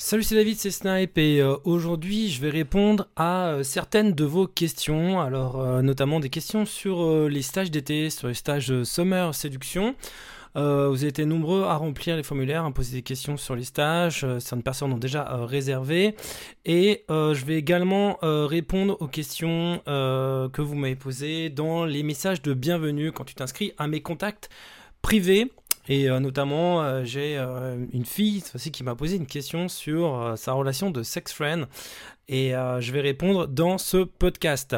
Salut, c'est David, c'est Snipe et euh, aujourd'hui je vais répondre à euh, certaines de vos questions, alors euh, notamment des questions sur les stages d'été, sur les stages Summer Séduction. vous avez été nombreux à remplir les formulaires, à poser des questions sur les stages, certaines personnes ont déjà réservé et je vais également répondre aux questions que vous m'avez posées dans les messages de bienvenue quand tu t'inscris à mes contacts privés. Et euh, notamment, euh, j'ai euh, une fille aussi qui m'a posé une question sur sa relation de sex friend. Et je vais répondre dans ce podcast.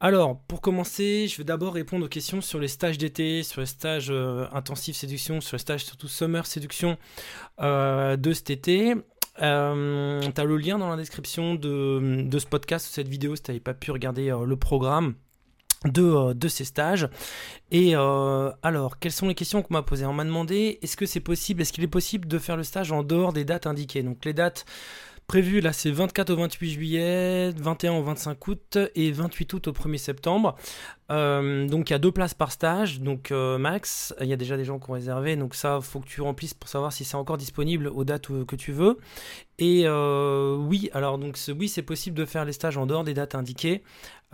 Alors, pour commencer, je vais d'abord répondre aux questions sur les stages d'été, sur les stages intensifs séduction, sur les stages surtout summer séduction de cet été. Tu as le lien dans la description de, de ce podcast, de cette vidéo, si tu n'avais pas pu regarder le programme de, euh, de ces stages. Et euh, alors, quelles sont les questions qu'on m'a posées? On m'a demandé est-ce que c'est possible, est-ce qu'il est possible de faire le stage en dehors des dates indiquées? Donc les dates prévues là, c'est 24 au 28 juillet, 21 au 25 août et 28 août au 1er septembre. Euh, donc il y a deux places par stage, donc max. Il y a déjà des gens qui ont réservé, donc ça faut que tu remplisses pour savoir si c'est encore disponible aux dates que tu veux. Et oui, alors donc oui c'est possible de faire les stages en dehors des dates indiquées.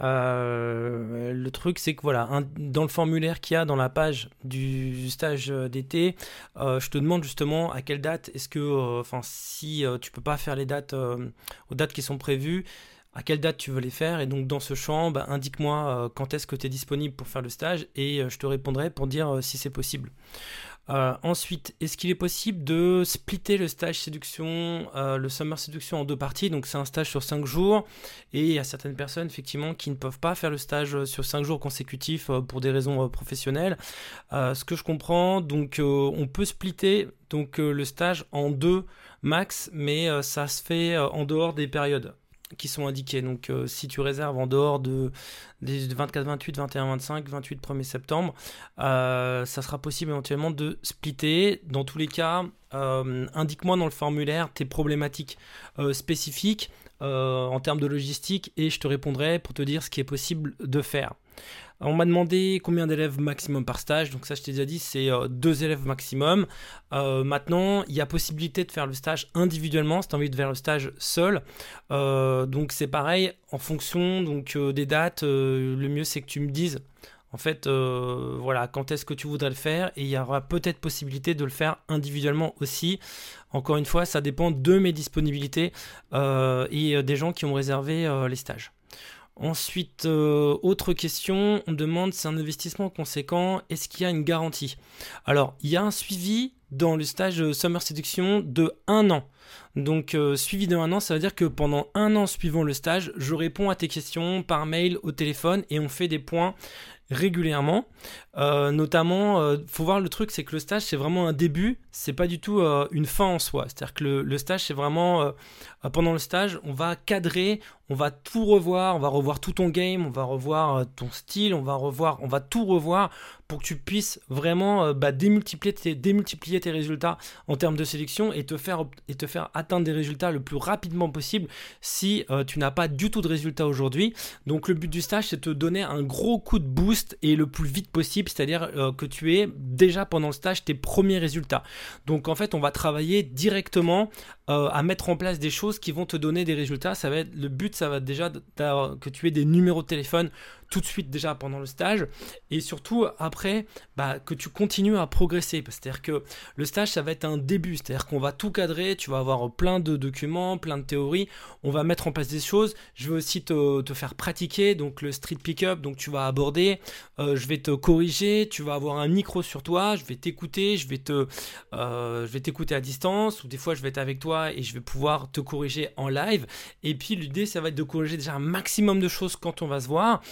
Euh, le truc, c'est que voilà, dans le formulaire qu'il y a dans la page du stage d'été, euh, je te demande justement à quelle date est-ce que, euh, enfin, si tu peux pas faire les dates aux dates qui sont prévues, à quelle date tu veux les faire. Et donc, dans ce champ, bah, indique-moi quand est-ce que tu es disponible pour faire le stage et je te répondrai pour dire si c'est possible. Euh, ensuite, est-ce qu'il est possible de splitter le stage séduction, euh, le summer séduction en deux parties? Donc c'est un stage sur cinq jours et il y a certaines personnes effectivement qui ne peuvent pas faire le stage sur cinq jours consécutifs euh, pour des raisons professionnelles. ce que je comprends, donc on peut splitter donc le stage en deux max, mais ça se fait en dehors des périodes qui sont indiqués. Donc euh, si tu réserves en dehors de, des 24, 28, 21, 25, 28, 1er septembre, euh, ça sera possible éventuellement de splitter. Dans tous les cas, euh, indique-moi dans le formulaire tes problématiques spécifiques en termes de logistique et je te répondrai pour te dire ce qui est possible de faire. On m'a demandé combien d'élèves maximum par stage, donc ça je t'ai déjà dit, c'est euh, deux élèves maximum. Euh, maintenant, il y a possibilité de faire le stage individuellement, si tu as envie de faire le stage seul. Euh, donc c'est pareil, en fonction donc, des dates, le mieux c'est que tu me dises en fait, voilà, quand est-ce que tu voudrais le faire Et il y aura peut-être possibilité de le faire individuellement aussi. Encore une fois, ça dépend de mes disponibilités et des gens qui ont réservé les stages. Ensuite, euh, autre question, on demande c'est un investissement conséquent, est-ce qu'il y a une garantie? Alors, il y a un suivi dans le stage Summer Séduction de un an. Donc, euh, suivi de un an, ça veut dire que pendant un an suivant le stage, je réponds à tes questions par mail, au téléphone et on fait des points régulièrement. Euh, notamment, il faut voir le truc, c'est que le stage, c'est vraiment un début, c'est pas du tout une fin en soi. C'est-à-dire que le stage, c'est vraiment pendant le stage, on va cadrer, on va tout revoir, on va revoir tout ton game, on va revoir euh, ton style, on va revoir, on va tout revoir pour que tu puisses vraiment euh, bah, démultiplier, tes, démultiplier tes résultats en termes de sélection et te faire, et te faire atteindre des résultats le plus rapidement possible si euh, tu n'as pas du tout de résultats aujourd'hui. Donc le but du stage, c'est de te donner un gros coup de boost et le plus vite possible, c'est-à-dire que tu aies déjà pendant le stage tes premiers résultats. Donc en fait, on va travailler directement à mettre en place des choses qui vont te donner des résultats. Le but ça va déjà que tu aies des numéros de téléphone tout de suite déjà pendant le stage et surtout après bah, que tu continues à progresser. C'est-à-dire que le stage ça va être un début, c'est-à-dire qu'on va tout cadrer, tu vas avoir plein de documents, plein de théories, on va mettre en place des choses. Je vais aussi te, faire pratiquer donc le street pick-up, donc tu vas aborder, euh, je vais te corriger, tu vas avoir un micro sur toi, je vais t'écouter, je vais te, euh, je vais t'écouter à distance ou des fois je vais être avec toi et je vais pouvoir te corriger en live. Et puis l'idée ça va être de corriger déjà un maximum de choses quand on va se voir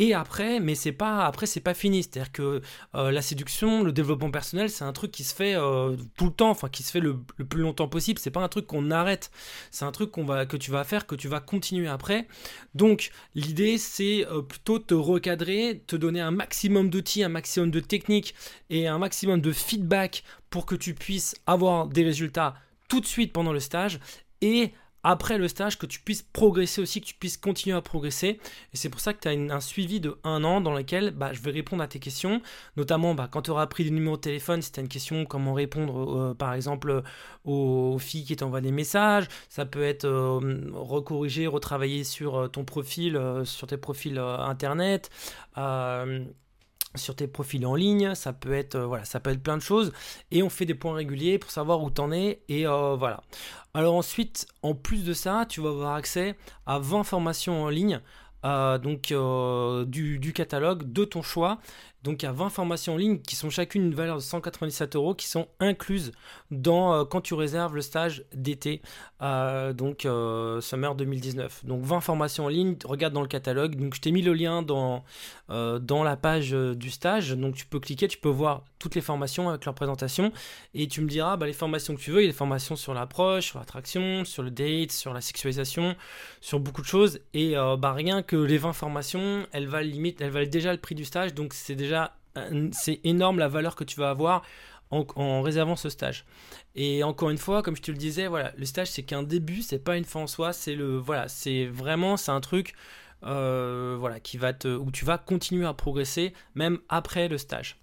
et après, mais c'est pas après c'est pas fini. C'est-à-dire que euh, la séduction, le développement personnel, c'est un truc qui se fait euh, tout le temps, enfin qui se fait le, plus longtemps possible. C'est pas un truc qu'on arrête. C'est un truc qu'on va que tu vas faire, que tu vas continuer après. Donc l'idée c'est euh, plutôt te recadrer, te donner un maximum d'outils, un maximum de techniques et un maximum de feedback pour que tu puisses avoir des résultats tout de suite pendant le stage et après le stage, que tu puisses progresser aussi, que tu puisses continuer à progresser. Et c'est pour ça que tu as un suivi de un an dans lequel bah, je vais répondre à tes questions, notamment bah, quand tu auras pris des numéros de téléphone, si tu as une question, comment répondre euh, par exemple aux, filles qui t'envoient des messages. Ça peut être euh, recorriger, retravailler sur euh, ton profil, sur tes profils internet sur tes profils en ligne, ça peut être euh, voilà, ça peut plein de choses et on fait des points réguliers pour savoir où t'en es et euh, voilà. Alors ensuite, en plus de ça, tu vas avoir accès à 20 formations en ligne euh, donc du, catalogue de ton choix donc il y a 20 formations en ligne qui sont chacune une valeur de 197 euros qui sont incluses dans euh, quand tu réserves le stage d'été, euh, donc euh, summer 2019. Donc 20 formations en ligne, regarde dans le catalogue. Donc je t'ai mis le lien dans, la page du stage. Donc tu peux cliquer, tu peux voir toutes les formations avec leur présentation et tu me diras bah, les formations que tu veux. Il y a des formations sur l'approche, sur l'attraction, sur le date, sur la sexualisation, sur beaucoup de choses. Et bah, rien que les 20 formations, elles valent limite, elles valent déjà le prix du stage. Donc c'est déjà c'est énorme la valeur que tu vas avoir en, réservant ce stage. Et encore une fois, comme je te le disais, voilà, le stage c'est qu'un début, c'est pas une fin en soi, c'est le voilà, c'est vraiment c'est un truc euh, voilà qui va te où tu vas continuer à progresser même après le stage.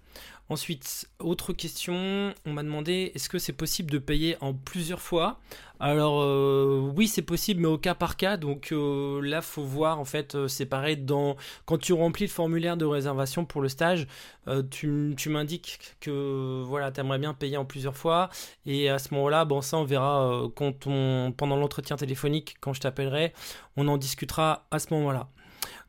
Ensuite, autre question, on m'a demandé est-ce que c'est possible de payer en plusieurs fois? Alors euh, oui, c'est possible, mais au cas par cas. Donc euh, là, faut voir en fait, euh, c'est pareil dans quand tu remplis le formulaire de réservation pour le stage, tu, m'indiques que voilà, tu aimerais bien payer en plusieurs fois. Et à ce moment-là, bon, ça on verra pendant l'entretien téléphonique, quand je t'appellerai, on en discutera à ce moment-là.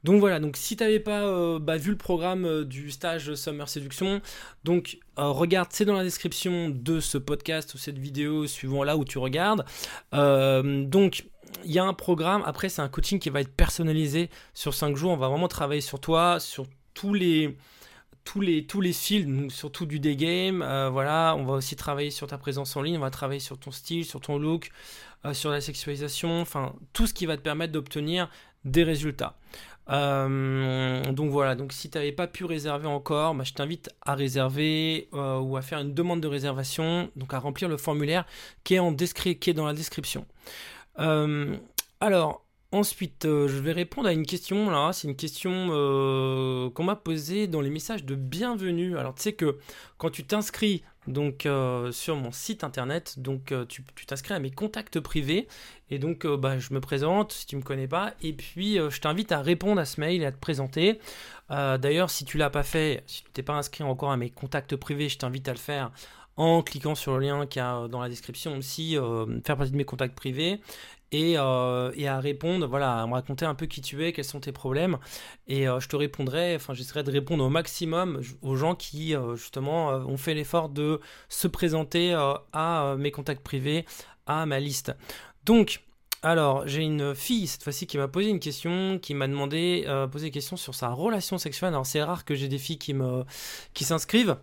Donc voilà, donc si tu n'avais pas euh, bah, vu le programme euh, du stage Summer Séduction, donc euh, regarde, c'est dans la description de ce podcast ou cette vidéo, suivant là où tu regardes. donc il y a un programme, après c'est un coaching qui va être personnalisé sur 5 jours, on va vraiment travailler sur toi, sur tous les tous les, tous les fils, surtout du day game. voilà, on va aussi travailler sur ta présence en ligne, on va travailler sur ton style, sur ton look, sur la sexualisation, enfin tout ce qui va te permettre d'obtenir des résultats. Euh, donc voilà, donc si tu n'avais pas pu réserver encore, bah, je t'invite à réserver euh, ou à faire une demande de réservation, donc à remplir le formulaire qui est, dans la description. Euh, alors, Ensuite, je vais répondre à une question là. C'est une question qu'on m'a posée dans les messages de bienvenue. Alors, tu sais que quand tu t'inscris donc euh, sur mon site internet. Donc euh, tu t'inscris à mes contacts privés et donc euh, bah, je me présente si tu me connais pas et puis je t'invite à répondre à ce mail et à te présenter. D'ailleurs, si tu l'as pas fait, si tu t'es pas inscrit encore à mes contacts privés, je t'invite à le faire en cliquant sur le lien qu'il y a dans la description aussi, faire partie de mes contacts privés euh, et, à répondre, voilà, à me raconter un peu qui tu es, quels sont tes problèmes. Et euh, je te répondrai, enfin j'essaierai de répondre au maximum aux gens qui euh, justement ont fait l'effort de se présenter à mes contacts privés, à ma liste. Donc, alors, j'ai une fille cette fois-ci qui m'a posé une question, qui m'a demandé, poser une question sur sa relation sexuelle. Alors, c'est rare que j'ai des filles qui s'inscrivent.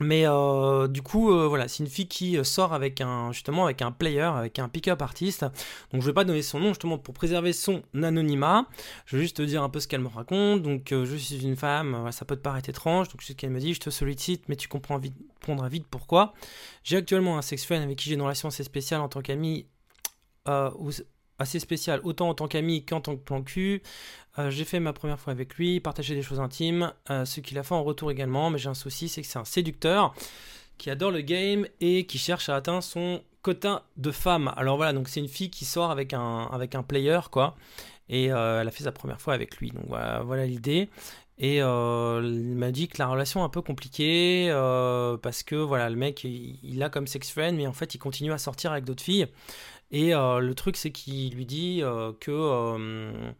Mais euh, du coup, euh, voilà, c'est une fille qui euh, sort avec un justement avec un player, avec un pick-up artiste. Donc je vais pas donner son nom justement pour préserver son anonymat. Je vais juste te dire un peu ce qu'elle me raconte. Donc je suis une femme, ça peut te paraître étrange. Donc ce qu'elle me dit, je te sollicite, mais tu comprends vite, comprendras vite pourquoi. J'ai actuellement un sexuel avec qui j'ai une relation assez spéciale en tant qu'ami assez spécial, autant en tant qu'ami qu'en tant que plan cul. Euh, j'ai fait ma première fois avec lui, partagé des choses intimes, euh, ce qu'il a fait en retour également, mais j'ai un souci, c'est que c'est un séducteur qui adore le game et qui cherche à atteindre son quota de femmes. Alors voilà, donc c'est une fille qui sort avec un, avec un player, quoi, et euh, elle a fait sa première fois avec lui, donc voilà, l'idée. Et il m'a dit que la relation est un peu compliquée parce que voilà, le mec il, il a comme sex friend, mais en fait il continue à sortir avec d'autres filles. Et euh, le truc, c'est qu'il lui dit euh, que. Euh,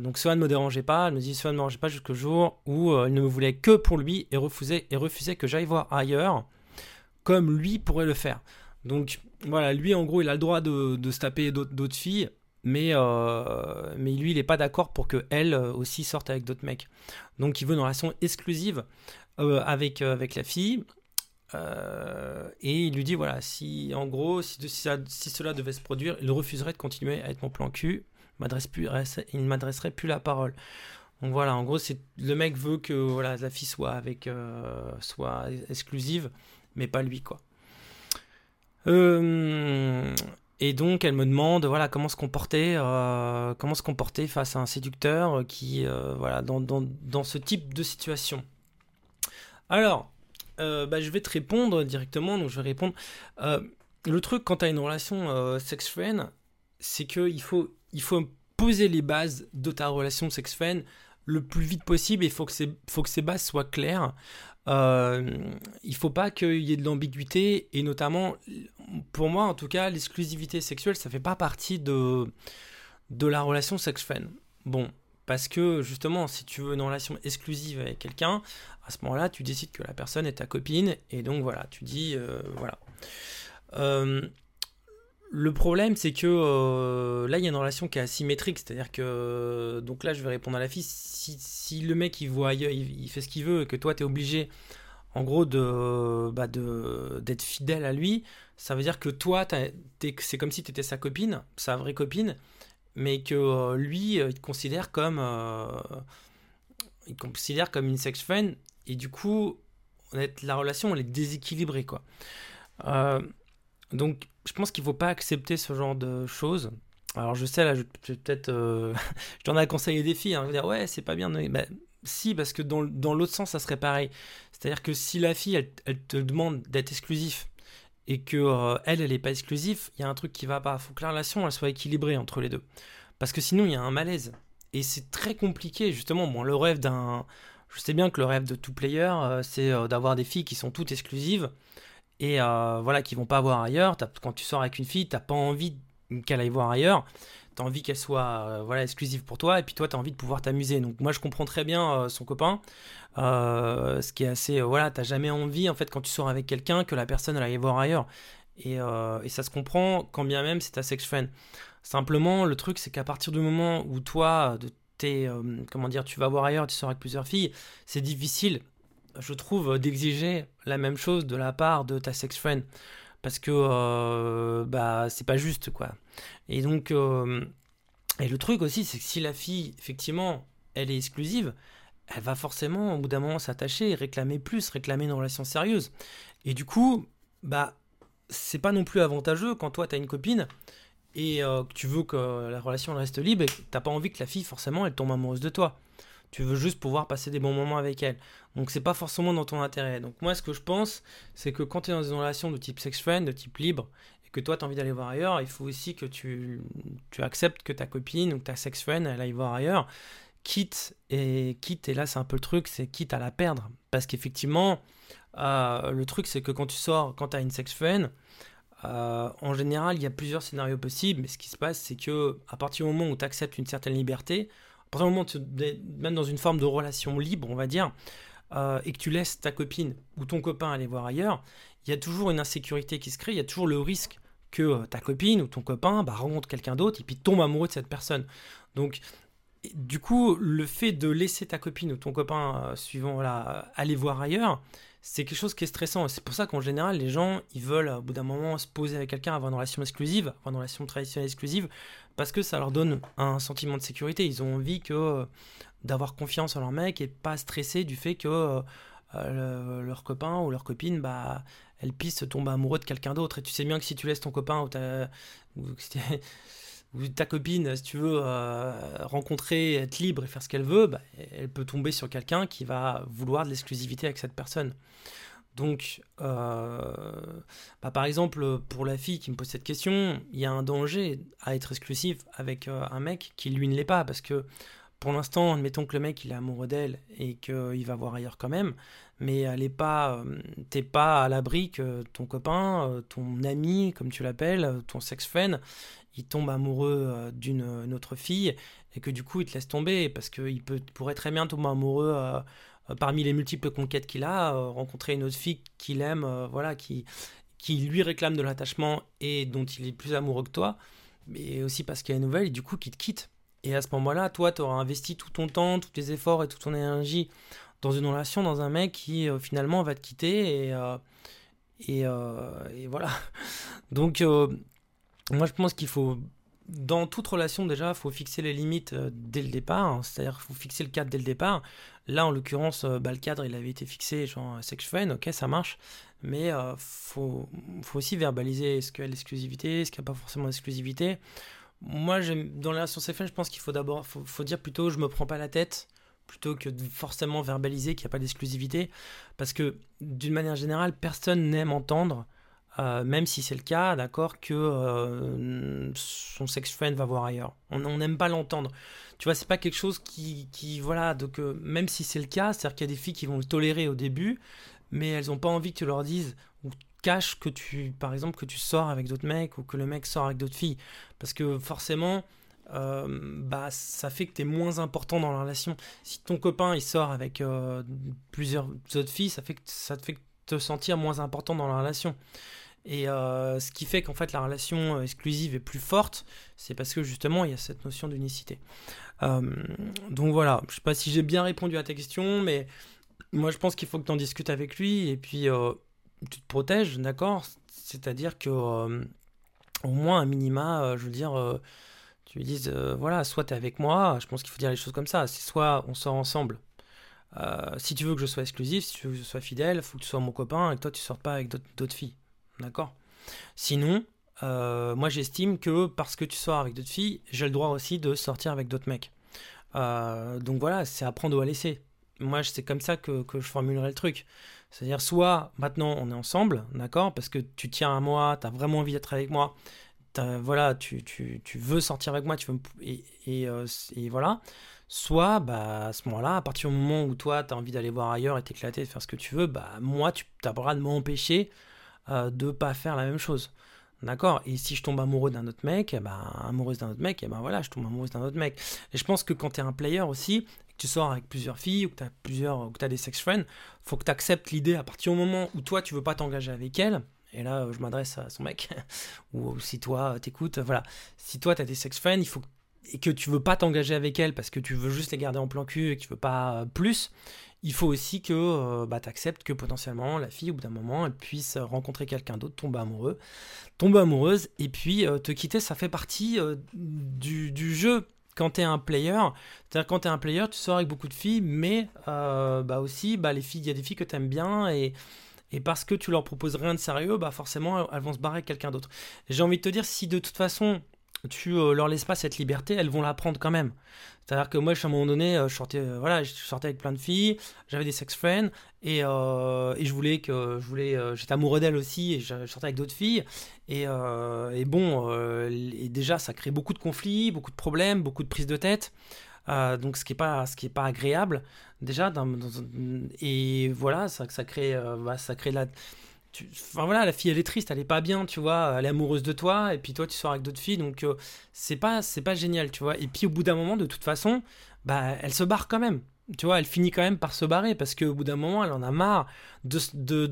donc cela ne me dérangeait pas, elle me dit ne me dérangeait pas jusqu'au jour où il ne me voulait que pour lui et refusait, et refusait que j'aille voir ailleurs, comme lui pourrait le faire. Donc voilà, lui en gros il a le droit de, de se taper d'autres filles, mais, mais lui il n'est pas d'accord pour que elle aussi sorte avec d'autres mecs. Donc il veut une relation exclusive avec, avec la fille, euh, et il lui dit voilà, si en gros, si, si, cela devait se produire, il refuserait de continuer à être mon plan cul, il ne m'adresserait plus la parole. Donc voilà, en gros, le mec veut que voilà, la fille soit avec, euh, soit exclusive, mais pas lui quoi. Euh, Et donc elle me demande voilà comment se comporter, comment se comporter face à un séducteur qui voilà dans, dans, dans, ce type de situation. Alors, bah, je vais te répondre directement. Donc je vais répondre. le truc quand tu as une relation sex-friend, c'est qu'il faut, il faut poser les bases de ta relation sex-friend le plus vite possible. Il faut que, ces bases soient claires. Euh, il faut pas qu'il y ait de l'ambiguïté et notamment, pour moi en tout cas, l'exclusivité sexuelle, ça fait pas partie de, de la relation sex-friend. Bon, parce que justement, si tu veux une relation exclusive avec quelqu'un, à ce moment-là, tu décides que la personne est ta copine et donc voilà, tu dis euh, voilà. Euh, le problème, c'est que euh, là, il y a une relation qui est asymétrique. C'est-à-dire que. Donc là, je vais répondre à la fille. Si, le mec, il voit ailleurs, il, fait ce qu'il veut, et que toi, tu es obligé, en gros, de, bah d'être fidèle à lui, ça veut dire que toi, c'est comme si tu étais sa copine, sa vraie copine, mais que euh, lui, euh, il considère comme. il considère comme une sex friend, et du coup, la relation, elle est déséquilibrée, quoi. donc je pense qu'il ne faut pas accepter ce genre de choses. Alors je sais, là, je, peut-être... Euh, je t'en ai conseillé des filles, hein, dire, ouais, c'est pas bien. Mais, bah, si, parce que dans, dans l'autre sens, ça serait pareil. C'est-à-dire que si la fille, elle, te demande d'être exclusif, et que euh, elle, n'est pas exclusive, il y a un truc qui va pas. Il faut que la relation, soit équilibrée entre les deux. Parce que sinon, il y a un malaise. Et c'est très compliqué, justement. Bon, le rêve d'un... Je sais bien que le rêve de tout player, euh, c'est d'avoir des filles qui sont toutes exclusives et euh, voilà, qui vont pas voir ailleurs. Quand tu sors avec une fille, t'as pas envie qu'elle aille voir ailleurs. Tu envie qu'elle soit euh, voilà, exclusive pour toi, et puis toi, tu envie de pouvoir t'amuser. Donc moi, je comprends très bien euh, son copain. ce qui est assez... voilà, t'as jamais envie, en fait, quand tu sors avec quelqu'un, que la personne elle aille voir ailleurs. Et, ça se comprend quand bien même c'est ta sex friend. Simplement, le truc, c'est qu'à partir du moment où toi, de tes, comment dire, tu vas voir ailleurs, tu sors avec plusieurs filles, c'est difficile je trouve, d'exiger la même chose de la part de ta sex friend. Parce que euh, bah, c'est pas juste, quoi. Et donc, euh, et le truc aussi, c'est que si la fille, effectivement, elle est exclusive, elle va forcément, au bout d'un moment, s'attacher, réclamer plus, réclamer une relation sérieuse. Et du coup, bah, c'est pas non plus avantageux quand toi, tu as une copine et euh, que tu veux que la relation reste libre et t'as pas envie que la fille, forcément, elle tombe amoureuse de toi. Tu veux juste pouvoir passer des bons moments avec elle. Donc c'est pas forcément dans ton intérêt. Donc moi ce que je pense, c'est que quand tu es dans une relation de type sex friend, de type libre, que toi tu as envie d'aller voir ailleurs, il faut aussi que tu, tu acceptes que ta copine ou ta sex friend elle aille voir ailleurs. Quitte et quitte et là c'est un peu le truc, c'est quitte à la perdre. Parce qu'effectivement, euh, le truc c'est que quand tu sors, quand tu as une sex friend, euh, en général, il y a plusieurs scénarios possibles, mais ce qui se passe, c'est que à partir du moment où tu acceptes une certaine liberté, partir du moment où tu même dans une forme de relation libre, on va dire, euh, et que tu laisses ta copine ou ton copain aller voir ailleurs, il y a toujours une insécurité qui se crée, il y a toujours le risque que euh, ta copine ou ton copain bah, rencontre quelqu'un d'autre et puis tombe amoureux de cette personne. Donc, du coup, le fait de laisser ta copine ou ton copain, euh, suivant, voilà, aller voir ailleurs, c'est quelque chose qui est stressant. C'est pour ça qu'en général, les gens, ils veulent, au bout d'un moment, se poser avec quelqu'un, avoir une relation exclusive, avoir une relation traditionnelle exclusive, parce que ça leur donne un sentiment de sécurité. Ils ont envie que euh, d'avoir confiance en leur mec et pas stresser du fait que euh, euh, leur copain ou leur copine, bah, elle puisse tomber amoureux de quelqu'un d'autre. Et tu sais bien que si tu laisses ton copain ou ta, copine, si tu veux, rencontrer, être libre et faire ce qu'elle veut, bah, elle peut tomber sur quelqu'un qui va vouloir de l'exclusivité avec cette personne. Donc, euh, bah, par exemple, pour la fille qui me pose cette question, il y a un danger à être exclusif avec euh, un mec qui lui ne l'est pas, parce que pour l'instant, admettons que le mec il est amoureux d'elle et qu'il va voir ailleurs quand même, mais elle est pas, euh, t'es pas à l'abri que ton copain, ton ami, comme tu l'appelles, ton sex friend, il tombe amoureux d'une autre fille et que du coup il te laisse tomber parce qu'il pourrait très bien tomber amoureux euh, parmi les multiples conquêtes qu'il a, euh, rencontrer une autre fille qu'il aime, euh, voilà, qui, qui lui réclame de l'attachement et dont il est plus amoureux que toi, mais aussi parce qu'il y a une nouvelle et du coup qui te quitte. Et à ce moment-là, toi, tu auras investi tout ton temps, tous tes efforts et toute ton énergie dans une relation, dans un mec qui finalement va te quitter et, et, et voilà. Donc, moi, je pense qu'il faut dans toute relation, déjà, il faut fixer les limites euh, dès le départ. Hein. C'est-à-dire qu'il faut fixer le cadre dès le départ. Là, en l'occurrence, euh, bah, le cadre, il avait été fixé, genre sex friend, ok, ça marche. Mais il euh, faut, faut, aussi verbaliser est-ce qu'il y a l'exclusivité, est-ce qu'il n'y a pas forcément d'exclusivité. Moi, dans les relations sex friend, je pense qu'il faut d'abord faut, dire plutôt je me prends pas la tête plutôt que de forcément verbaliser qu'il n'y a pas d'exclusivité. Parce que d'une manière générale, personne n'aime entendre euh, même si c'est le cas, d'accord, que euh, son sex friend va voir ailleurs. On n'aime pas l'entendre. Tu vois, c'est pas quelque chose qui, qui voilà, donc euh, même si c'est le cas, c'est-à-dire qu'il y a des filles qui vont le tolérer au début, mais elles n'ont pas envie que tu leur dises ou caches que tu, par exemple, que tu sors avec d'autres mecs ou que le mec sort avec d'autres filles, parce que forcément. Bah, ça fait que tu es moins important dans la relation. Si ton copain il sort avec plusieurs autres filles, ça fait que ça te fait te sentir moins important dans la relation. Et euh, ce qui fait qu'en fait la relation euh, exclusive est plus forte, c'est parce que justement il y a cette notion d'unicité. Euh, donc voilà, je sais pas si j'ai bien répondu à ta question, mais moi je pense qu'il faut que tu en discutes avec lui et puis tu te protèges, d'accord? C'est-à-dire que au moins un minima, je veux dire, tu lui dises voilà, soit tu es avec moi, je pense qu'il faut dire les choses comme ça, c'est soit on sort ensemble. si tu veux que je sois exclusif, si tu veux que je sois fidèle, il faut que tu sois mon copain et que toi tu sortes pas avec d'autres filles. D'accord? Sinon, euh, moi j'estime que parce que tu sors avec d'autres filles, j'ai le droit aussi de sortir avec d'autres mecs. Euh, donc voilà, c'est apprendre ou à laisser. Moi, c'est comme ça que, je formulerai le truc. C'est-à-dire, soit maintenant on est ensemble, d'accord, parce que tu tiens à moi, tu as vraiment envie d'être avec moi, voilà, tu, veux sortir avec moi, tu veux et, euh, et, voilà. Soit, bah, à ce moment-là, à partir du moment où toi, tu as envie d'aller voir ailleurs et t'éclater, de faire ce que tu veux, bah, moi, tu as droit de m'empêcher euh, de pas faire la même chose. D'accord? Et si je tombe amoureux d'un autre mec, eh ben, amoureuse d'un autre mec, et eh ben voilà, je tombe amoureuse d'un autre mec. Et je pense que quand tu es un player aussi, que tu sors avec plusieurs filles, ou que tu as, plusieurs, ou que as des sex friends, faut que tu acceptes l'idée à partir du moment où toi, tu veux pas t'engager avec elle, et là, je m'adresse à son mec, ou si toi, t'écoutes, voilà. Si toi, tu as des sex friends, il faut et que tu veux pas t'engager avec elle parce que tu veux juste les garder en plan cul et que tu veux pas plus, il faut aussi que euh, bah, tu acceptes que potentiellement la fille, au bout d'un moment, elle puisse rencontrer quelqu'un d'autre, tomber amoureux, tomber amoureuse, et puis euh, te quitter, ça fait partie euh, du, jeu quand tu es un player. C'est-à-dire quand tu es un player, tu sors avec beaucoup de filles, mais bah aussi, bah, les filles, il y a des filles que tu aimes bien, et, et parce que tu leur proposes rien de sérieux, bah forcément, elles vont se barrer avec quelqu'un d'autre. J'ai envie de te dire, si de toute façon, tu euh, leur laisses pas cette liberté, elles vont la prendre quand même. C'est-à-dire que moi, à un moment donné, euh, je sortais, euh, voilà, je sortais avec plein de filles, j'avais des sex friends, et, et je voulais que, je voulais, j'étais amoureux d'elles aussi, et je, sortais avec d'autres filles, et, et bon, et déjà, ça crée beaucoup de conflits, beaucoup de problèmes, beaucoup de prises de tête. Donc ce qui est pas ce qui est pas agréable déjà et voilà ça, ça crée bah, ça crée la enfin voilà, la fille elle est triste, elle est pas bien, tu vois, elle est amoureuse de toi, et puis toi tu sors avec d'autres filles, donc euh, c'est pas c'est pas génial, tu vois. Et puis au bout d'un moment, de toute façon, bah elle se barre quand même, tu vois, elle finit quand même par se barrer parce qu'au bout d'un moment, elle en a marre de, de,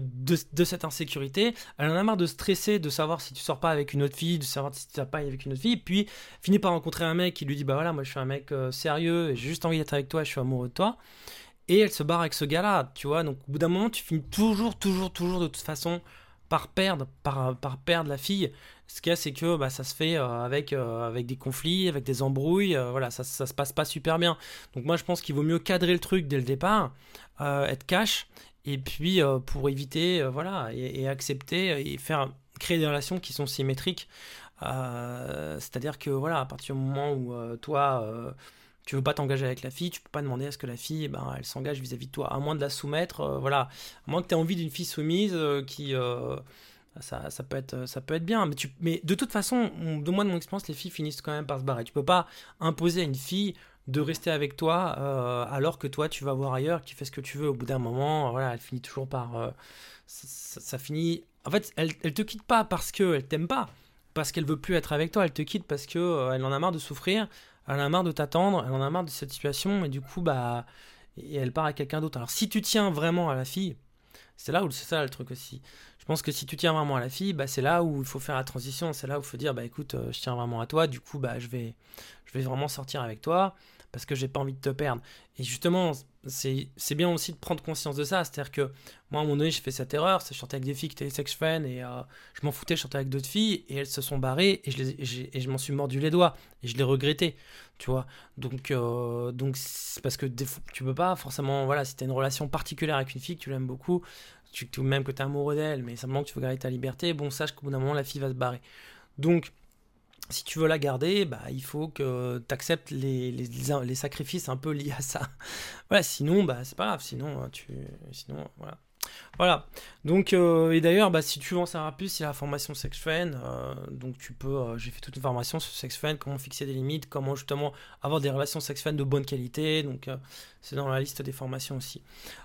de, cette insécurité, elle en a marre de stresser, de savoir si tu sors pas avec une autre fille, de savoir si tu sors pas avec une autre fille, puis finit par rencontrer un mec qui lui dit bah voilà, moi je suis un mec euh, sérieux, j'ai juste envie d'être avec toi, je suis amoureux de toi et elle se barre avec ce gars-là, tu vois. Donc au bout d'un moment, tu finis toujours, toujours, toujours de toute façon par perdre, par, par perdre la fille. Ce qu'il y a, c'est que bah, ça se fait euh, avec, euh, avec des conflits, avec des embrouilles, euh, voilà, ça, ça se passe pas super bien. Donc moi, je pense qu'il vaut mieux cadrer le truc dès le départ, être cash, et puis pour éviter, voilà, et, accepter et faire créer des relations qui sont symétriques. C'est-à-dire que voilà, à partir du moment où toi tu veux pas t'engager avec la fille, tu peux pas demander à ce que la fille, eh ben, elle s'engage vis-à-vis de toi, à moins de la soumettre, voilà, à moins que tu aies envie d'une fille soumise qui, ça, peut être, bien, mais, tu, mais de toute façon, de moi de mon expérience, les filles finissent quand même par se barrer. Tu peux pas imposer à une fille de rester avec toi alors que toi tu vas voir ailleurs, qui fait ce que tu veux. Au bout d'un moment, voilà, elle finit toujours par, ça, finit. En fait, elle, elle te quitte pas parce qu'elle t'aime pas, parce qu'elle veut plus être avec toi. Elle te quitte parce que elle en a marre de souffrir elle en a marre de t'attendre, elle en a marre de cette situation, et du coup, bah, et elle part à quelqu'un d'autre. Alors, si tu tiens vraiment à la fille, c'est là où c'est ça le truc aussi. Pense que si tu tiens vraiment à la fille, bah, c'est là où il faut faire la transition, c'est là où il faut dire, bah écoute, euh, je tiens vraiment à toi, du coup, bah, je vais, vraiment sortir avec toi, parce que j'ai pas envie de te perdre. Et justement, c'est bien aussi de prendre conscience de ça. C'est-à-dire que moi, à moment donné, j'ai fait cette erreur, c'est chanter avec des filles qui étaient sex friends et euh, je m'en foutais, je chantais avec d'autres filles et elles se sont barrées et je, je m'en suis mordu les doigts et je l'ai regretté, tu vois. Donc, euh, donc c'est parce que des, tu peux pas forcément, voilà, si as une relation particulière avec une fille, que tu l'aimes beaucoup, tu, même que tu es amoureux d'elle, mais simplement que tu veux garder ta liberté, bon, sache qu'au bout d'un moment, la fille va se barrer. Donc, si tu veux la garder, bah, il faut que tu acceptes les, sacrifices un peu liés à ça. voilà, sinon, bah, c'est pas grave. Sinon, tu, sinon, voilà. Voilà. Donc, euh, et d'ailleurs, bah, si tu veux en savoir plus, il y a la formation SexFriend. Euh, donc, tu peux. Euh, j'ai fait toute une formation sur SexFriend, comment fixer des limites, comment justement avoir des relations SexFriend de bonne qualité. Donc, c'est dans la liste des formations aussi.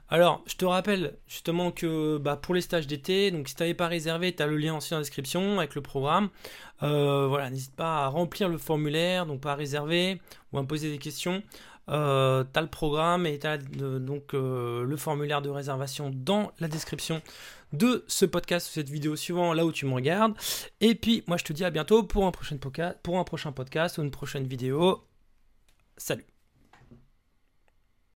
Alors, je te rappelle justement que bah, pour les stages d'été, donc si tu n'avais pas réservé, tu as le lien aussi dans la description avec le programme. voilà, n'hésite pas à remplir le formulaire, donc pas à réserver ou à me poser des questions. Euh, tu as le programme et tu as donc euh, le formulaire de réservation dans la description de ce podcast ou cette vidéo suivant là où tu me regardes. Et puis moi je te dis à bientôt pour un prochain, podcast, pour un prochain podcast ou une prochaine vidéo. Salut